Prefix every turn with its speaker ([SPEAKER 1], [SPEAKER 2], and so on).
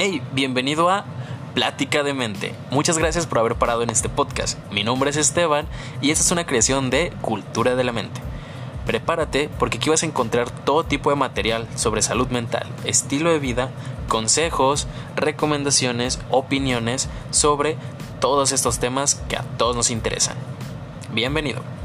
[SPEAKER 1] Hey, bienvenido a Plática de Mente. Muchas gracias por haber parado en este podcast. Mi nombre es Esteban y esta es una creación de Cultura de la Mente. Prepárate porque aquí vas a encontrar todo tipo de material sobre salud mental, estilo de vida, consejos, recomendaciones, opiniones sobre todos estos temas que a todos nos interesan. Bienvenido.